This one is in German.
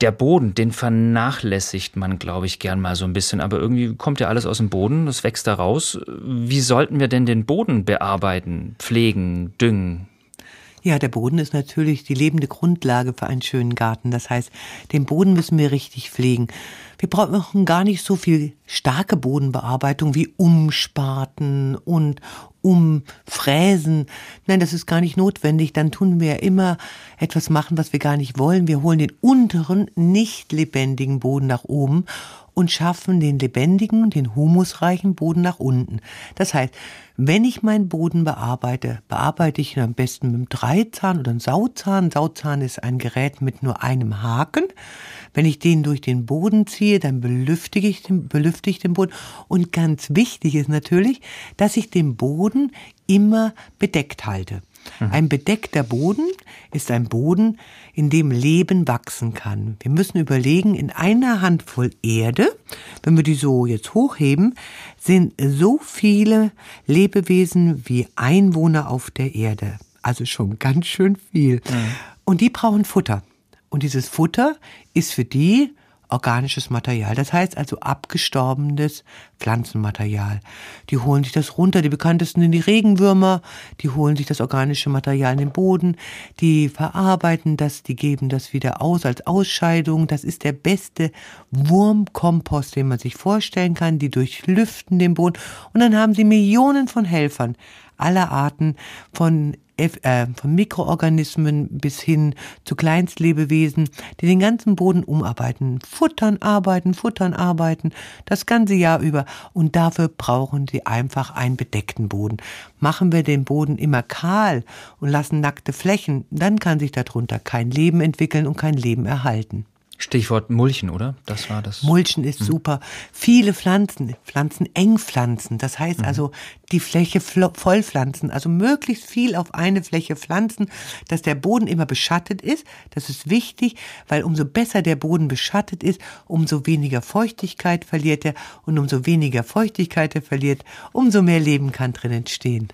Der Boden, den vernachlässigt man, glaube ich, gern mal so ein bisschen. Aber irgendwie kommt ja alles aus dem Boden, das wächst da raus. Wie sollten wir denn den Boden bearbeiten, pflegen, düngen? Ja, der Boden ist natürlich die lebende Grundlage für einen schönen Garten. Das heißt, den Boden müssen wir richtig pflegen. Wir brauchen gar nicht so viel starke Bodenbearbeitung wie Umspaten und Umfräsen. Nein, das ist gar nicht notwendig. Dann tun wir immer etwas machen, was wir gar nicht wollen. Wir holen den unteren, nicht lebendigen Boden nach oben und schaffen den lebendigen, den humusreichen Boden nach unten. Das heißt, wenn ich meinen Boden bearbeite, bearbeite ich ihn am besten mit einem Dreizahn oder einem Sauzahn. Sauzahn ist ein Gerät mit nur einem Haken. Wenn ich den durch den Boden ziehe, dann belüftige ich den, belüftige ich den Boden. Und ganz wichtig ist natürlich, dass ich den Boden immer bedeckt halte. Mhm. Ein bedeckter Boden ist ein Boden, in dem Leben wachsen kann. Wir müssen überlegen, in einer Handvoll Erde, wenn wir die so jetzt hochheben, sind so viele Lebewesen wie Einwohner auf der Erde. Also schon ganz schön viel. Mhm. Und die brauchen Futter. Und dieses Futter ist für die organisches Material. Das heißt also abgestorbenes Pflanzenmaterial. Die holen sich das runter. Die bekanntesten sind die Regenwürmer. Die holen sich das organische Material in den Boden. Die verarbeiten das. Die geben das wieder aus als Ausscheidung. Das ist der beste Wurmkompost, den man sich vorstellen kann. Die durchlüften den Boden. Und dann haben sie Millionen von Helfern aller Arten von äh, von Mikroorganismen bis hin zu Kleinstlebewesen, die den ganzen Boden umarbeiten, futtern, arbeiten, futtern, arbeiten, das ganze Jahr über. Und dafür brauchen sie einfach einen bedeckten Boden. Machen wir den Boden immer kahl und lassen nackte Flächen, dann kann sich darunter kein Leben entwickeln und kein Leben erhalten. Stichwort Mulchen, oder? Das war das. Mulchen ist mhm. super. Viele Pflanzen, Pflanzen eng pflanzen. Das heißt mhm. also, die Fläche vollpflanzen. Also möglichst viel auf eine Fläche pflanzen, dass der Boden immer beschattet ist. Das ist wichtig, weil umso besser der Boden beschattet ist, umso weniger Feuchtigkeit verliert er. Und umso weniger Feuchtigkeit er verliert, umso mehr Leben kann drin entstehen.